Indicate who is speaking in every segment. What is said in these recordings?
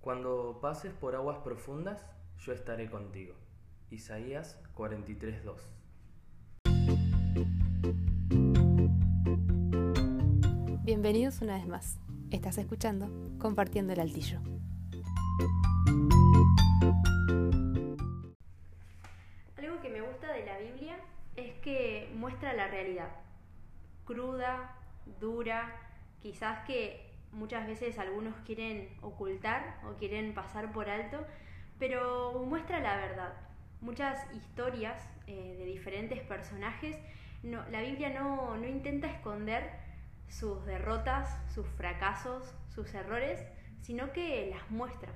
Speaker 1: Cuando pases por aguas profundas, yo estaré contigo. Isaías 43:2.
Speaker 2: Bienvenidos una vez más. Estás escuchando Compartiendo el Altillo.
Speaker 3: Algo que me gusta de la Biblia es que muestra la realidad. Cruda, dura, quizás que muchas veces algunos quieren ocultar o quieren pasar por alto, pero muestra la verdad. Muchas historias eh, de diferentes personajes, no, la Biblia no, no intenta esconder sus derrotas, sus fracasos, sus errores, sino que las muestra.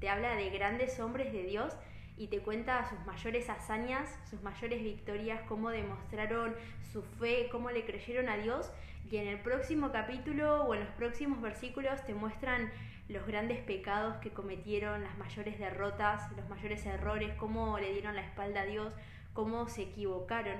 Speaker 3: Te habla de grandes hombres de Dios y te cuenta sus mayores hazañas, sus mayores victorias, cómo demostraron su fe, cómo le creyeron a Dios. Y en el próximo capítulo o en los próximos versículos te muestran los grandes pecados que cometieron, las mayores derrotas, los mayores errores, cómo le dieron la espalda a Dios, cómo se equivocaron.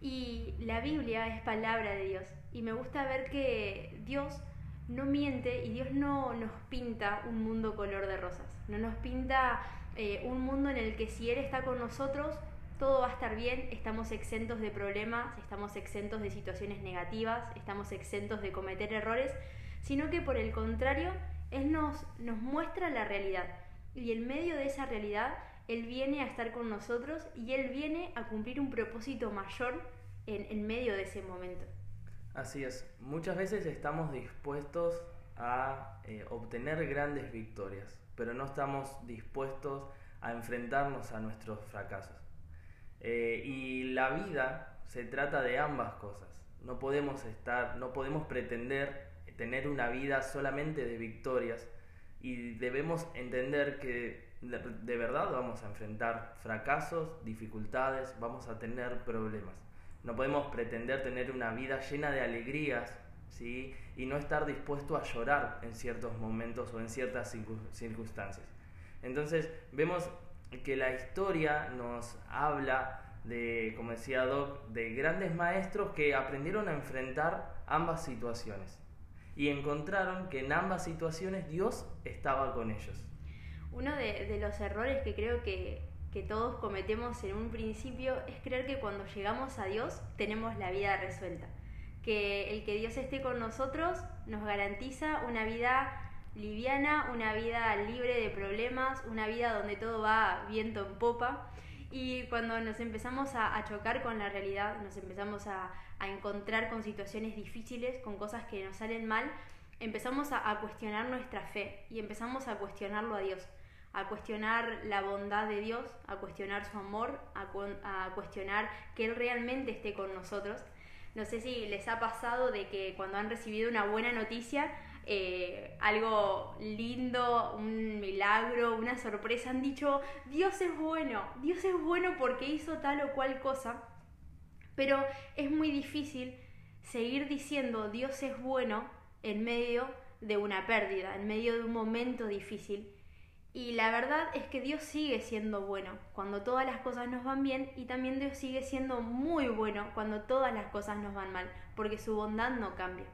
Speaker 3: Y la Biblia es palabra de Dios. Y me gusta ver que Dios no miente y Dios no nos pinta un mundo color de rosas. No nos pinta eh, un mundo en el que si Él está con nosotros, todo va a estar bien, estamos exentos de problemas, estamos exentos de situaciones negativas, estamos exentos de cometer errores, sino que por el contrario, Él nos, muestra la realidad. Y en medio de esa realidad, Él viene a estar con nosotros y Él viene a cumplir un propósito mayor en, en medio de ese momento.
Speaker 1: Así es, muchas veces estamos dispuestos a eh, obtener grandes victorias, pero no estamos dispuestos a enfrentarnos a nuestros fracasos. Eh, y la vida se trata de ambas cosas. No podemos estar, no podemos pretender tener una vida solamente de victorias y debemos entender que de, de verdad vamos a enfrentar fracasos, dificultades, vamos a tener problemas. No podemos pretender tener una vida llena de alegrías ¿sí? y no estar dispuesto a llorar en ciertos momentos o en ciertas circunstancias. Entonces vemos que la historia nos habla de, como decía Doc, de grandes maestros que aprendieron a enfrentar ambas situaciones y encontraron que en ambas situaciones Dios estaba con ellos.
Speaker 3: Uno de, de los errores que creo que, que todos cometemos en un principio es creer que cuando llegamos a Dios tenemos la vida resuelta. Que el que Dios esté con nosotros nos garantiza una vida liviana, una vida libre de problemas, una vida donde todo va viento en popa. Y cuando nos empezamos a, chocar con la realidad, nos empezamos a, a, encontrar con situaciones difíciles, con cosas que nos salen mal, empezamos a cuestionar nuestra fe y empezamos a cuestionarlo a Dios a cuestionar la bondad de Dios, a cuestionar su amor, a, cuestionar que Él realmente esté con nosotros. No sé si les ha pasado de que cuando han recibido una buena noticia, eh, algo lindo, un milagro, una sorpresa, han dicho, Dios es bueno, Dios es bueno porque hizo tal o cual cosa, pero es muy difícil seguir diciendo Dios es bueno en medio de una pérdida, en medio de un momento difícil. Y la verdad es que Dios sigue siendo bueno cuando todas las cosas nos van bien y también Dios sigue siendo muy bueno cuando todas las cosas nos van mal, porque su bondad no cambia.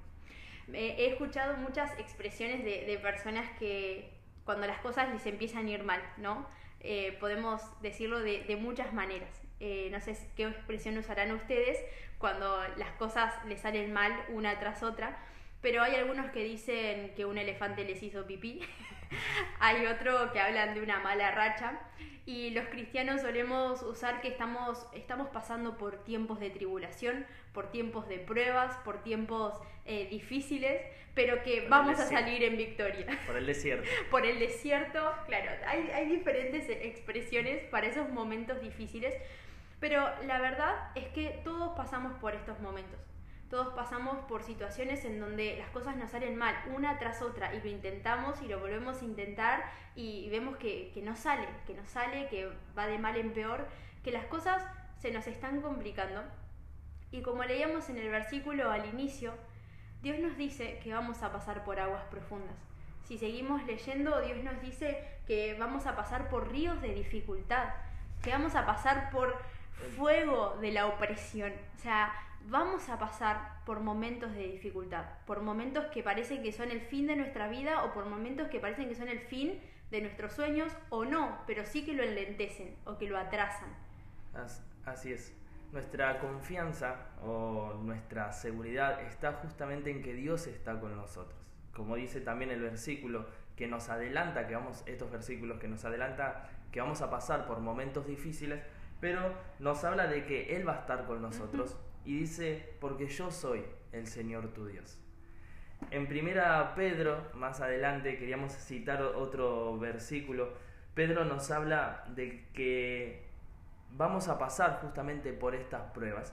Speaker 3: he escuchado muchas expresiones de, personas que cuando las cosas les empiezan a ir mal, ¿no? Eh, podemos decirlo de, de muchas maneras. Eh, no sé qué expresión usarán ustedes cuando las cosas les salen mal una tras otra, pero hay algunos que dicen que un elefante les hizo pipí, hay otro que hablan de una mala racha y los cristianos solemos usar que estamos, estamos pasando por tiempos de tribulación, por tiempos de pruebas, por tiempos eh, difíciles, pero que por vamos a salir en victoria.
Speaker 1: Por el desierto.
Speaker 3: por el desierto, claro, hay, hay diferentes expresiones para esos momentos difíciles, pero la verdad es que todos pasamos por estos momentos todos pasamos por situaciones en donde las cosas nos salen mal una tras otra y lo intentamos y lo volvemos a intentar y vemos que, no sale, que no sale, que va de mal en peor, que las cosas se nos están complicando. Y como leíamos en el versículo al inicio, Dios nos dice que vamos a pasar por aguas profundas. Si seguimos leyendo, Dios nos dice que vamos a pasar por ríos de dificultad, que vamos a pasar por fuego de la opresión. O sea, vamos a pasar por momentos de dificultad, por momentos que parecen que son el fin de nuestra vida o por momentos que parecen que son el fin de nuestros sueños o no, pero sí que lo enlentecen o que lo atrasan.
Speaker 1: Así es. Nuestra confianza o nuestra seguridad está justamente en que Dios está con nosotros. Como dice también el versículo que nos adelanta, que vamos, estos versículos que nos adelanta que vamos a pasar por momentos difíciles, pero nos habla de que Él va a estar con nosotros y dice, porque yo soy el Señor tu Dios. En primera Pedro, más adelante, queríamos citar otro versículo, Pedro nos habla de que vamos a pasar justamente por estas pruebas,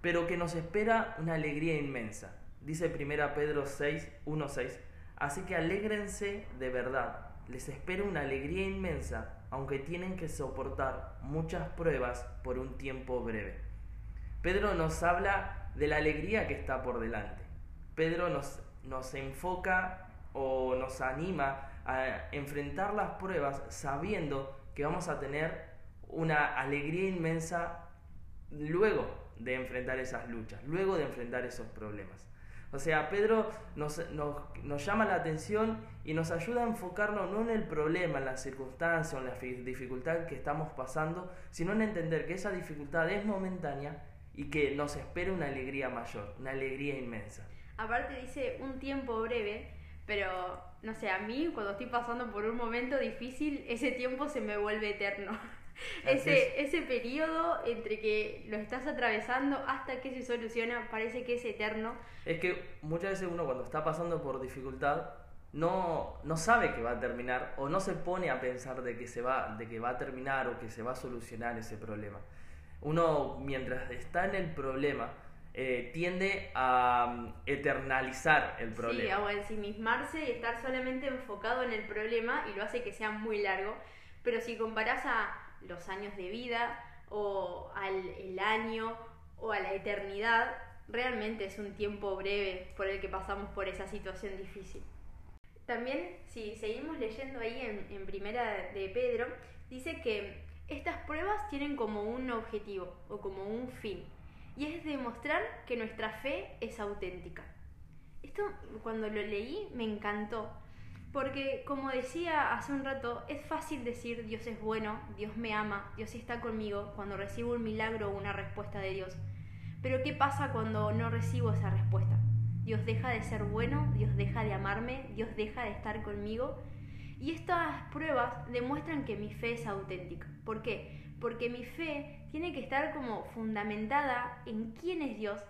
Speaker 1: pero que nos espera una alegría inmensa. Dice 1 Pedro 6, 1, 6, así que alégrense de verdad, les espera una alegría inmensa, aunque tienen que soportar muchas pruebas por un tiempo breve. Pedro nos habla de la alegría que está por delante. Pedro nos, nos enfoca o nos anima a enfrentar las pruebas sabiendo que vamos a tener una alegría inmensa luego de enfrentar esas luchas, luego de enfrentar esos problemas. O sea, Pedro nos, llama la atención y nos ayuda a enfocarnos no en el problema, en la circunstancia o en la dificultad que estamos pasando, sino en entender que esa dificultad es momentánea y que nos espera una alegría mayor, una alegría inmensa.
Speaker 3: Aparte dice un tiempo breve, pero no sé, a mí cuando estoy pasando por un momento difícil, ese tiempo se me vuelve eterno ese, ese periodo entre que lo estás atravesando hasta que se soluciona parece que es eterno.
Speaker 1: Es que muchas veces uno cuando está pasando por dificultad no, no sabe que va a terminar o no se pone a pensar de que, se va, de que va a terminar o que se va a solucionar ese problema. Uno mientras está en el problema eh, tiende a mm, eternalizar el problema. Sí,
Speaker 3: o ensimismarse y estar solamente enfocado en el problema y lo hace que sea muy largo. Pero si comparás a los años de vida o al el año o a la eternidad, realmente es un tiempo breve por el que pasamos por esa situación difícil. También, si seguimos leyendo ahí en, en Primera de Pedro, dice que estas pruebas tienen como un objetivo o como un fin, y es demostrar que nuestra fe es auténtica. Esto cuando lo leí me encantó, porque como decía hace un rato, es fácil decir Dios es bueno, Dios me ama, Dios está conmigo cuando recibo un milagro o una respuesta de Dios. Pero ¿qué pasa cuando no recibo esa respuesta? Dios deja de ser bueno, Dios deja de amarme, Dios deja de estar conmigo. Y estas pruebas demuestran que mi fe es auténtica. ¿Por qué? Porque mi fe tiene que estar como fundamentada en quién es Dios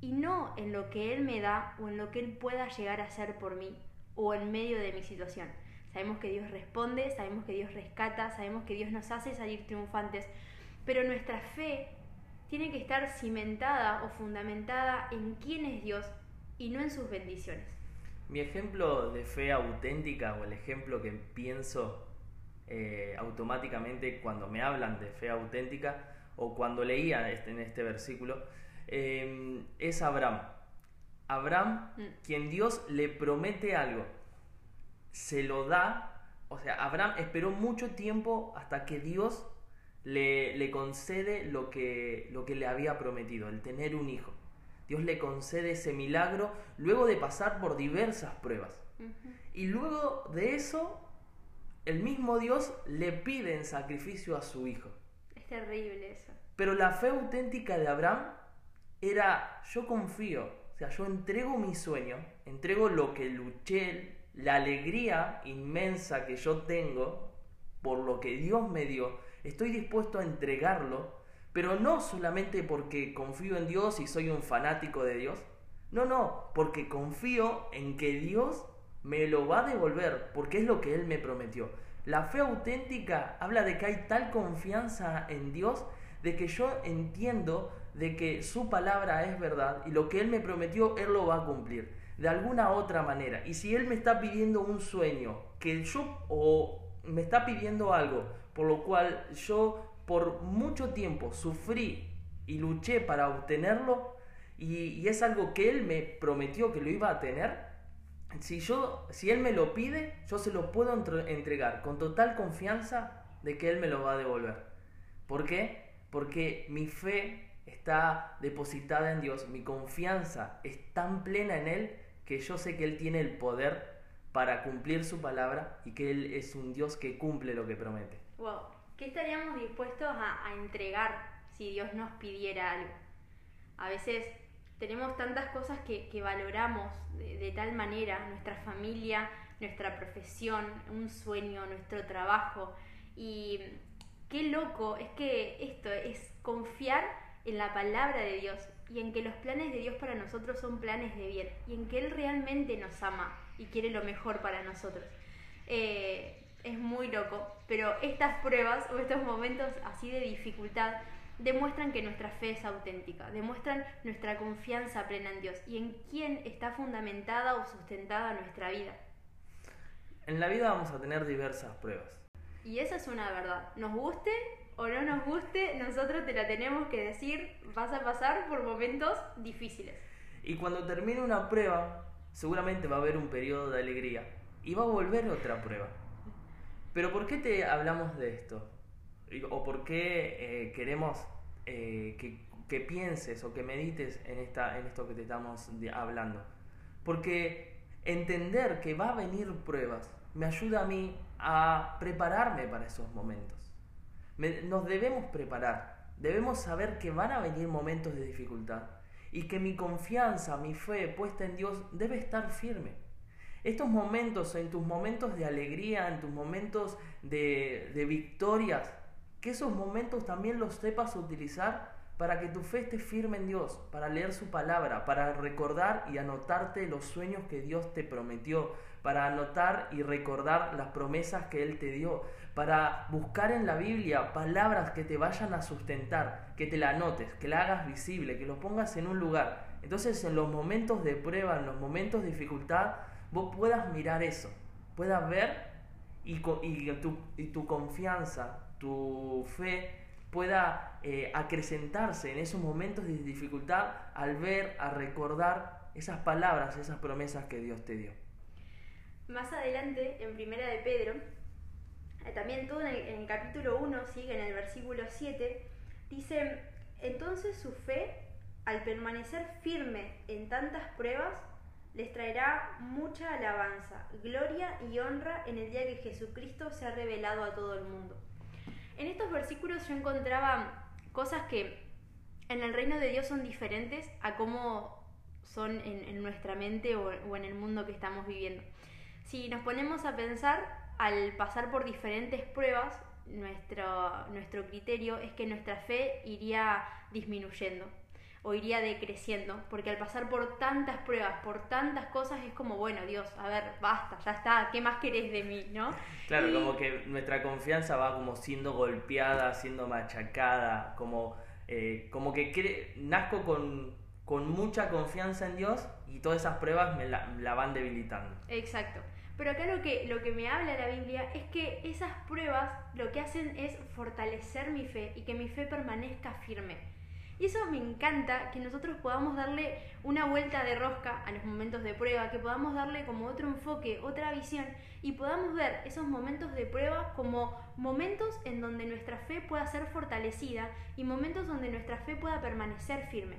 Speaker 3: y no en lo que Él me da o en lo que Él pueda llegar a hacer por mí o en medio de mi situación. Sabemos que Dios responde, sabemos que Dios rescata, sabemos que Dios nos hace salir triunfantes, pero nuestra fe tiene que estar cimentada o fundamentada en quién es Dios y no en sus bendiciones.
Speaker 1: Mi ejemplo de fe auténtica o el ejemplo que pienso eh, automáticamente cuando me hablan de fe auténtica o cuando leía este, en este versículo eh, es Abraham. Abraham, mm. quien Dios le promete algo, se lo da, o sea, Abraham esperó mucho tiempo hasta que Dios le, le concede lo que, lo que le había prometido, el tener un hijo. Dios le concede ese milagro luego de pasar por diversas pruebas. Y luego de eso, el mismo Dios le pide en sacrificio a su hijo.
Speaker 3: Es terrible eso.
Speaker 1: Pero la fe auténtica de Abraham era, yo confío, o sea, yo entrego mi sueño, entrego lo que luché, la alegría inmensa que yo tengo por lo que Dios me dio. Estoy dispuesto a entregarlo, pero no solamente porque confío en Dios y soy un fanático de Dios. No, no, porque confío en que Dios me lo va a devolver, porque es lo que Él me prometió. La fe auténtica habla de que hay tal confianza en Dios de que yo entiendo de que su palabra es verdad y lo que Él me prometió, Él lo va a cumplir de alguna otra manera. Y si Él me está pidiendo un sueño, que yo o me está pidiendo algo por lo cual yo por mucho tiempo sufrí y luché para obtenerlo y, es algo que Él me prometió que lo iba a tener, si, yo, si Él me lo pide, yo se lo puedo entregar con total confianza de que Él me lo va a devolver. ¿Por qué? Porque mi fe está depositada en Dios, mi confianza es tan plena en Él que yo sé que Él tiene el poder para cumplir su palabra y que Él es un Dios que cumple lo que promete.
Speaker 3: Wow, ¿qué estaríamos dispuestos a, entregar si Dios nos pidiera algo? A veces tenemos tantas cosas que, valoramos de, tal manera, nuestra familia, nuestra profesión, un sueño, nuestro trabajo. Y qué loco es que esto es confiar en la palabra de Dios y en que los planes de Dios para nosotros son planes de bien y en que Él realmente nos ama y quiere lo mejor para nosotros. Eh, es muy loco, pero estas pruebas o estos momentos así de dificultad demuestran que nuestra fe es auténtica, demuestran nuestra confianza plena en Dios y en quién está fundamentada o sustentada nuestra vida.
Speaker 1: En la vida vamos a tener diversas pruebas.
Speaker 3: Y esa es una verdad. Nos guste o no nos guste, nosotros te la tenemos que decir, vas a pasar por momentos difíciles.
Speaker 1: Y cuando termine una prueba, seguramente va a haber un periodo de alegría y va a volver otra prueba. Pero ¿por qué te hablamos de esto? ¿O por qué eh, queremos eh, que, que, pienses o que medites en, esta, en esto que te estamos hablando? Porque entender que va a venir pruebas me ayuda a mí a prepararme para esos momentos nos debemos preparar, debemos saber que van a venir momentos de dificultad y que mi confianza, mi fe puesta en Dios debe estar firme. Estos momentos, en tus momentos de alegría, en tus momentos de, victorias, que esos momentos también los sepas utilizar para que tu fe esté firme en Dios, para leer su palabra, para recordar y anotarte los sueños que Dios te prometió, para anotar y recordar las promesas que Él te dio, para buscar en la Biblia palabras que te vayan a sustentar, que te la anotes, que la hagas visible, que lo pongas en un lugar. Entonces en los momentos de prueba, en los momentos de dificultad, vos puedas mirar eso, puedas ver y, tu, y tu confianza, tu fe pueda eh, acrecentarse en esos momentos de dificultad al ver, a recordar esas palabras, esas promesas que Dios te dio.
Speaker 3: Más adelante, en Primera de Pedro, eh, también todo en el, capítulo 1, sigue en el versículo 7, dice, entonces su fe, al permanecer firme en tantas pruebas, les traerá mucha alabanza, gloria y honra en el día que Jesucristo se ha revelado a todo el mundo. En estos versículos yo encontraba cosas que en el reino de Dios son diferentes a cómo son en, nuestra mente o, o, en el mundo que estamos viviendo. Si nos ponemos a pensar, al pasar por diferentes pruebas, nuestro, nuestro criterio es que nuestra fe iría disminuyendo o iría decreciendo, porque al pasar por tantas pruebas, por tantas cosas, es como, bueno, Dios, a ver, basta, ya está, ¿qué más querés de mí? ¿no?
Speaker 1: Claro, como que nuestra confianza va como siendo golpeada, siendo machacada, como, eh, como que nazco con, con, mucha confianza en Dios y todas esas pruebas me la, la, van debilitando.
Speaker 3: Exacto. Pero acá lo que, lo que me habla la Biblia es que esas pruebas lo que hacen es fortalecer mi fe y que mi fe permanezca firme. Y eso me encanta, que nosotros podamos darle una vuelta de rosca a los momentos de prueba, que podamos darle como otro enfoque, otra visión y podamos ver esos momentos de prueba como momentos en donde nuestra fe pueda ser fortalecida y momentos donde nuestra fe pueda permanecer firme.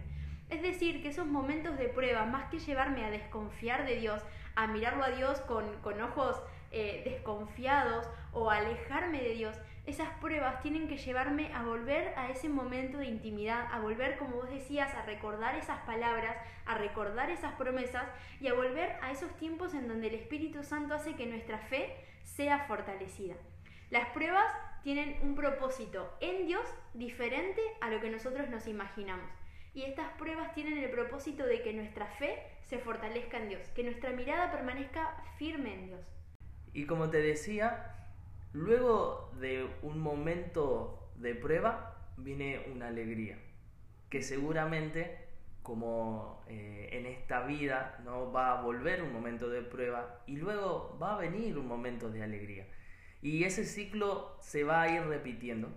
Speaker 3: Es decir, que esos momentos de prueba, más que llevarme a desconfiar de Dios, a mirarlo a Dios con, con ojos eh, desconfiados o alejarme de Dios, esas pruebas tienen que llevarme a volver a ese momento de intimidad, a volver, como vos decías, a recordar esas palabras, a recordar esas promesas y a volver a esos tiempos en donde el Espíritu Santo hace que nuestra fe sea fortalecida. Las pruebas tienen un propósito en Dios diferente a lo que nosotros nos imaginamos. Y estas pruebas tienen el propósito de que nuestra fe se fortalezca en Dios, que nuestra mirada permanezca firme en Dios.
Speaker 1: Y como te decía, Luego de un momento de prueba viene una alegría, que seguramente como eh, en esta vida no va a volver un momento de prueba y luego va a venir un momento de alegría. Y ese ciclo se va a ir repitiendo,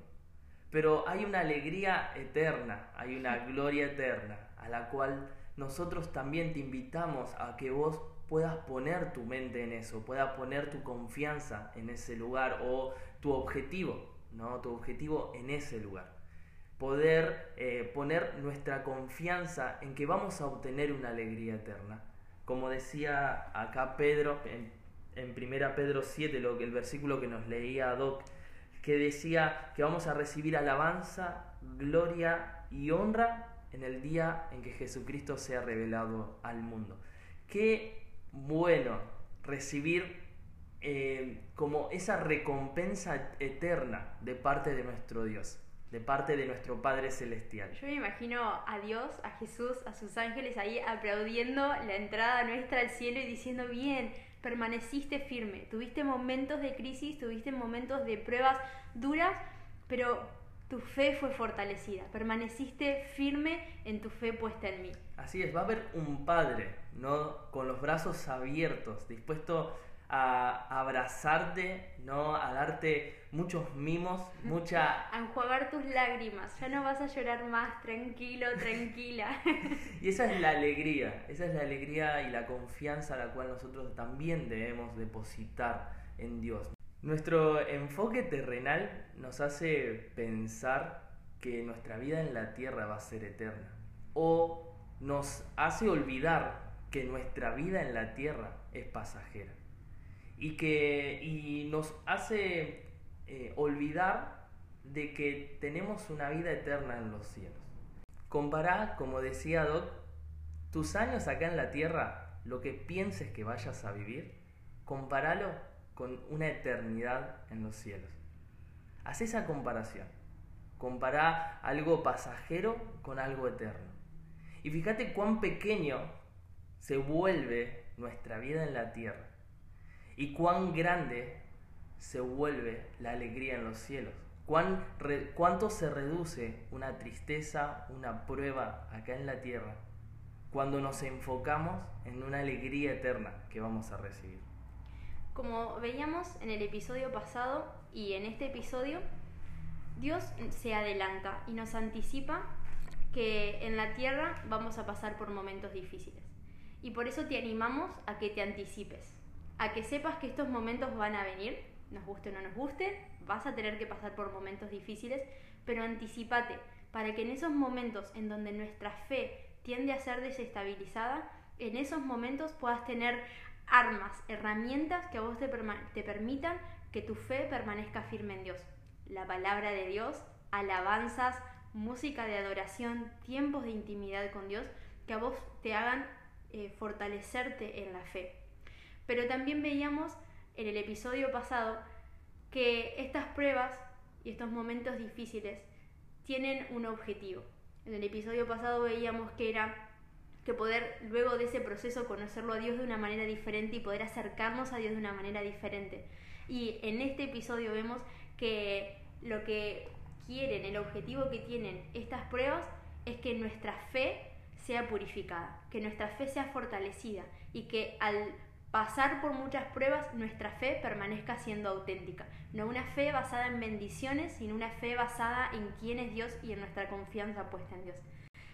Speaker 1: pero hay una alegría eterna, hay una gloria eterna, a la cual nosotros también te invitamos a que vos puedas poner tu mente en eso, puedas poner tu confianza en ese lugar o tu objetivo, ¿no? Tu objetivo en ese lugar. poder eh, poner nuestra confianza en que vamos a obtener una alegría eterna. Como decía acá Pedro en, en 1 Pedro 7, lo, el versículo que nos leía Doc, que decía que vamos a recibir alabanza, gloria y honra en el día en que Jesucristo sea revelado al mundo. Qué bueno recibir eh, como esa recompensa eterna de parte de nuestro Dios, de parte de nuestro Padre Celestial.
Speaker 3: Yo me imagino a Dios, a Jesús, a sus ángeles ahí aplaudiendo la entrada nuestra al cielo y diciendo, bien, permaneciste firme, tuviste momentos de crisis, tuviste momentos de pruebas duras, pero tu fe fue fortalecida, permaneciste firme en tu fe puesta en mí.
Speaker 1: Así es, va a haber un Padre, ¿no? Con los brazos abiertos, dispuesto a abrazarte, ¿no? A darte muchos mimos, mucha...
Speaker 3: A enjuagar tus lágrimas, ya no vas a llorar más, tranquilo, tranquila.
Speaker 1: y esa es la alegría, esa es la alegría y la confianza a la cual nosotros también debemos depositar en Dios. Nuestro enfoque terrenal nos hace pensar que nuestra vida en la tierra va a ser eterna o nos hace olvidar que nuestra vida en la tierra es pasajera y que y nos hace eh, olvidar de que tenemos una vida eterna en los cielos. Compará, como decía Doc, tus años acá en la tierra, lo que pienses que vayas a vivir, compáralo con una eternidad en los cielos. Haz esa comparación. Compará algo pasajero con algo eterno. Y fíjate cuán pequeño se vuelve nuestra vida en la tierra y cuán grande se vuelve la alegría en los cielos. Cuán cuánto se reduce una tristeza, una prueba acá en la tierra cuando nos enfocamos en una alegría eterna que vamos a recibir.
Speaker 3: Como veíamos en el episodio pasado y en este episodio, Dios se adelanta y nos anticipa que en la tierra vamos a pasar por momentos difíciles. Y por eso te animamos a que te anticipes, a que sepas que estos momentos van a venir, nos guste o no nos guste, vas a tener que pasar por momentos difíciles, pero anticipate para que en esos momentos en donde nuestra fe tiende a ser desestabilizada, en esos momentos puedas tener armas, herramientas que a vos te, permitan que tu fe permanezca firme en Dios. La palabra de Dios, alabanzas, música de adoración, tiempos de intimidad con Dios, que a vos te hagan eh, fortalecerte en la fe. Pero también veíamos en el episodio pasado que estas pruebas y estos momentos difíciles tienen un objetivo. En el episodio pasado veíamos que era que poder luego de ese proceso conocerlo a Dios de una manera diferente y poder acercarnos a Dios de una manera diferente. Y en este episodio vemos que lo que quieren, el objetivo que tienen estas pruebas es que nuestra fe sea purificada, que nuestra fe sea fortalecida y que al pasar por muchas pruebas nuestra fe permanezca siendo auténtica. No una fe basada en bendiciones, sino una fe basada en quién es Dios y en nuestra confianza puesta en Dios.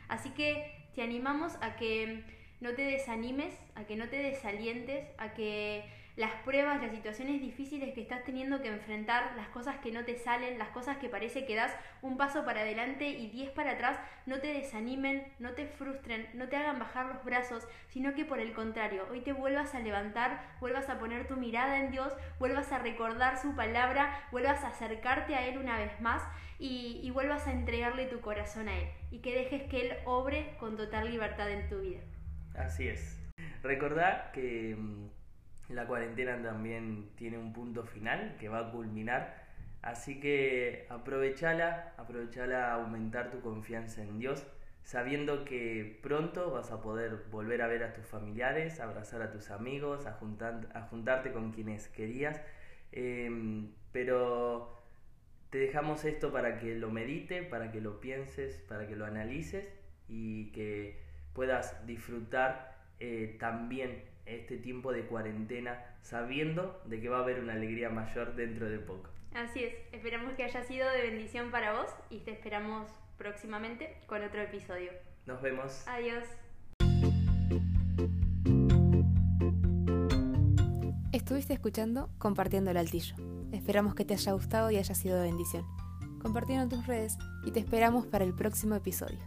Speaker 3: Así que te animamos a que no te desanimes, a que no te desalientes, a que las pruebas, las situaciones difíciles que estás teniendo que enfrentar, las cosas que no te salen, las cosas que parece que das un paso para adelante y diez para atrás, no te desanimen, no te frustren, no te hagan bajar los brazos, sino que por el contrario, hoy te vuelvas a levantar, vuelvas a poner tu mirada en Dios, vuelvas a recordar su palabra, vuelvas a acercarte a Él una vez más y, vuelvas a entregarle tu corazón a Él y que dejes que Él obre con total libertad en tu vida.
Speaker 1: Así es. Recordá que mm, la cuarentena también tiene un punto final que va a culminar. Así que aprovechala, aprovechala a aumentar tu confianza en Dios, sabiendo que pronto vas a poder volver a ver a tus familiares, abrazar a tus amigos, a, juntarte con quienes querías. Em, pero te dejamos esto para que lo medite, para que lo pienses, para que lo analices y que puedas disfrutar eh, también este tiempo de cuarentena sabiendo de que va a haber una alegría mayor dentro de poco.
Speaker 3: Así es, esperamos que haya sido de bendición para vos y te esperamos próximamente con otro episodio.
Speaker 1: Nos vemos.
Speaker 3: Adiós.
Speaker 2: Estuviste escuchando Compartiendo el Altillo. Esperamos que te haya gustado y haya sido de bendición. compartirlo en tus redes y te esperamos para el próximo episodio.